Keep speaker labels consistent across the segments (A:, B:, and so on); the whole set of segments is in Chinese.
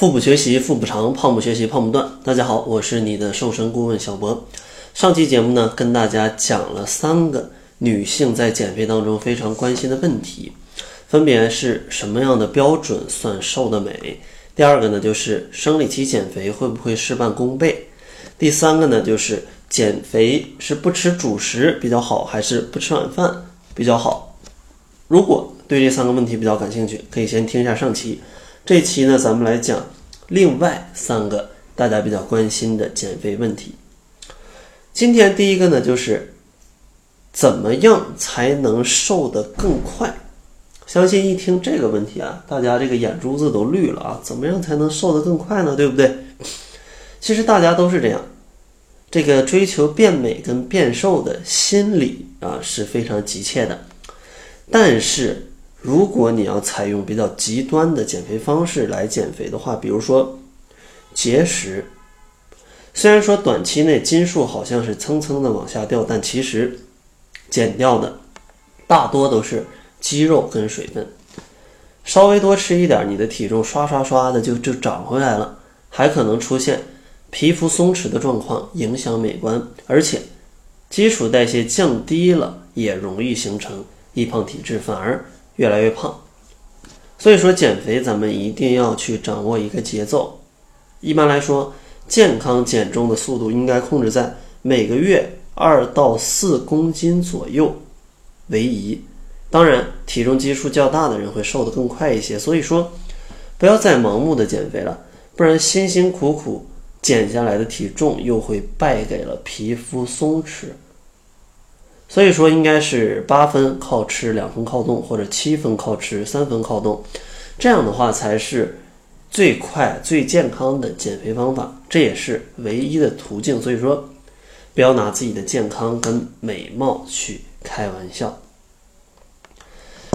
A: 腹部学习腹部长，胖不学习胖不断。大家好，我是你的瘦身顾问小博。上期节目呢，跟大家讲了三个女性在减肥当中非常关心的问题，分别是什么样的标准算瘦的美？第二个呢，就是生理期减肥会不会事半功倍？第三个呢，就是减肥是不吃主食比较好，还是不吃晚饭比较好？如果对这三个问题比较感兴趣，可以先听一下上期。这期呢，咱们来讲另外三个大家比较关心的减肥问题。今天第一个呢，就是怎么样才能瘦得更快？相信一听这个问题啊，大家这个眼珠子都绿了啊！怎么样才能瘦得更快呢？对不对？其实大家都是这样，这个追求变美跟变瘦的心理啊是非常急切的，但是。如果你要采用比较极端的减肥方式来减肥的话，比如说节食，虽然说短期内斤数好像是蹭蹭的往下掉，但其实减掉的大多都是肌肉跟水分。稍微多吃一点，你的体重刷刷刷的就就长回来了，还可能出现皮肤松弛的状况，影响美观，而且基础代谢降低了，也容易形成易胖体质，反而。越来越胖，所以说减肥咱们一定要去掌握一个节奏。一般来说，健康减重的速度应该控制在每个月二到四公斤左右为宜。当然，体重基数较大的人会瘦得更快一些。所以说，不要再盲目的减肥了，不然辛辛苦苦减下来的体重又会败给了皮肤松弛。所以说，应该是八分靠吃，两分靠动，或者七分靠吃，三分靠动，这样的话才是最快、最健康的减肥方法，这也是唯一的途径。所以说，不要拿自己的健康跟美貌去开玩笑。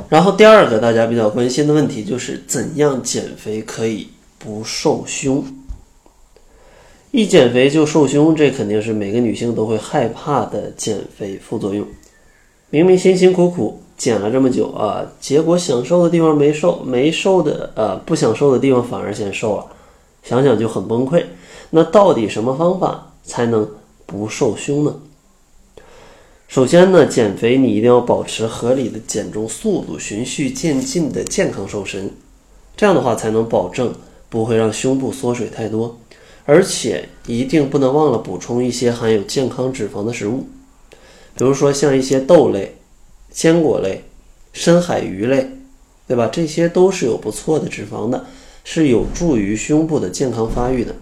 A: 然后第二个大家比较关心的问题就是怎样减肥可以不瘦胸？一减肥就瘦胸，这肯定是每个女性都会害怕的减肥副作用。明明辛辛苦苦减了这么久啊，结果想瘦的地方没瘦，没瘦的呃不想瘦的地方反而先瘦了，想想就很崩溃。那到底什么方法才能不瘦胸呢？首先呢，减肥你一定要保持合理的减重速度，循序渐进的健康瘦身，这样的话才能保证不会让胸部缩水太多。而且一定不能忘了补充一些含有健康脂肪的食物，比如说像一些豆类、坚果类、深海鱼类，对吧？这些都是有不错的脂肪的，是有助于胸部的健康发育的。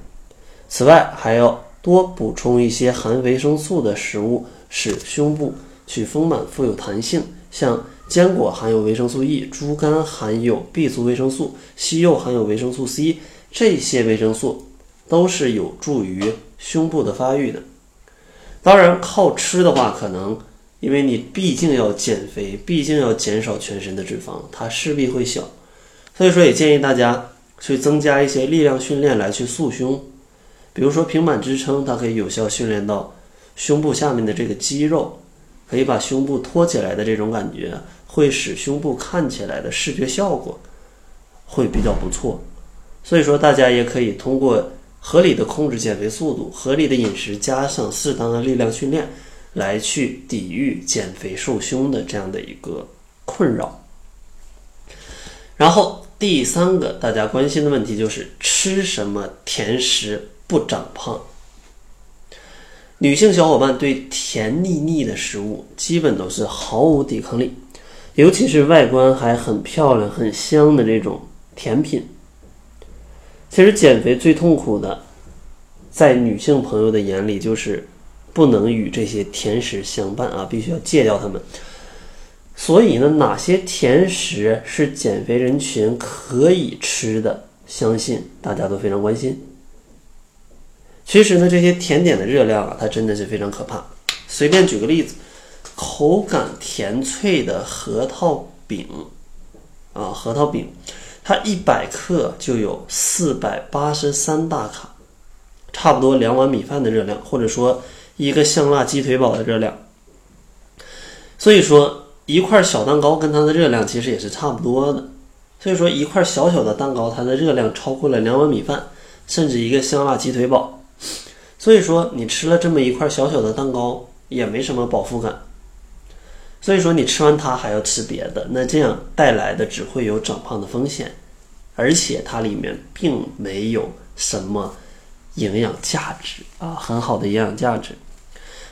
A: 此外，还要多补充一些含维生素的食物，使胸部去丰满富有弹性。像坚果含有维生素 E，猪肝含有 B 族维生素，西柚含有维生素 C，这些维生素。都是有助于胸部的发育的。当然，靠吃的话，可能因为你毕竟要减肥，毕竟要减少全身的脂肪，它势必会小。所以说，也建议大家去增加一些力量训练来去塑胸。比如说平板支撑，它可以有效训练到胸部下面的这个肌肉，可以把胸部托起来的这种感觉，会使胸部看起来的视觉效果会比较不错。所以说，大家也可以通过。合理的控制减肥速度，合理的饮食加上适当的力量训练，来去抵御减肥瘦胸的这样的一个困扰。然后第三个大家关心的问题就是吃什么甜食不长胖？女性小伙伴对甜腻腻的食物基本都是毫无抵抗力，尤其是外观还很漂亮、很香的这种甜品。其实减肥最痛苦的，在女性朋友的眼里就是不能与这些甜食相伴啊，必须要戒掉它们。所以呢，哪些甜食是减肥人群可以吃的？相信大家都非常关心。其实呢，这些甜点的热量啊，它真的是非常可怕。随便举个例子，口感甜脆的核桃饼啊，核桃饼。它一百克就有四百八十三大卡，差不多两碗米饭的热量，或者说一个香辣鸡腿堡的热量。所以说，一块小蛋糕跟它的热量其实也是差不多的。所以说一块小小的蛋糕，它的热量超过了两碗米饭，甚至一个香辣鸡腿堡。所以说你吃了这么一块小小的蛋糕，也没什么饱腹感。所以说你吃完它还要吃别的，那这样带来的只会有长胖的风险，而且它里面并没有什么营养价值啊，很好的营养价值。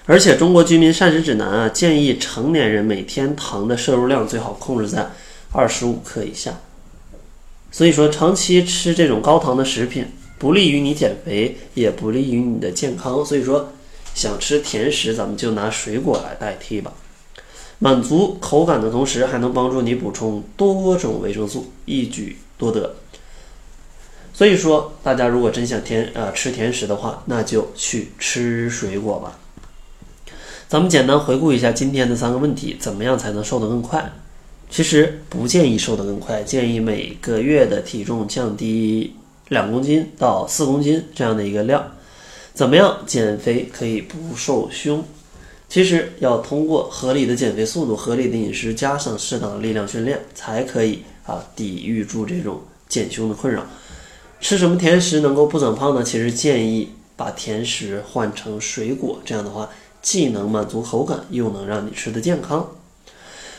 A: 而且中国居民膳食指南啊，建议成年人每天糖的摄入量最好控制在二十五克以下。所以说，长期吃这种高糖的食品，不利于你减肥，也不利于你的健康。所以说，想吃甜食，咱们就拿水果来代替吧。满足口感的同时，还能帮助你补充多种维生素，一举多得。所以说，大家如果真想甜呃吃甜食的话，那就去吃水果吧。咱们简单回顾一下今天的三个问题：怎么样才能瘦得更快？其实不建议瘦得更快，建议每个月的体重降低两公斤到四公斤这样的一个量。怎么样减肥可以不瘦胸？其实要通过合理的减肥速度、合理的饮食，加上适当的力量训练，才可以啊抵御住这种减胸的困扰。吃什么甜食能够不长胖呢？其实建议把甜食换成水果，这样的话既能满足口感，又能让你吃的健康。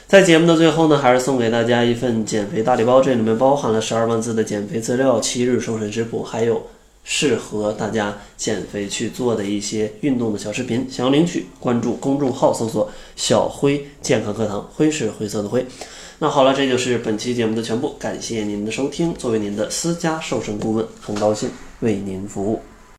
A: 在节目的最后呢，还是送给大家一份减肥大礼包，这里面包含了十二万字的减肥资料、七日瘦身食谱，还有。适合大家减肥去做的一些运动的小视频，想要领取，关注公众号搜索“小辉健康课堂”，辉是灰色的灰。那好了，这就是本期节目的全部，感谢您的收听。作为您的私家瘦身顾问，很高兴为您服务。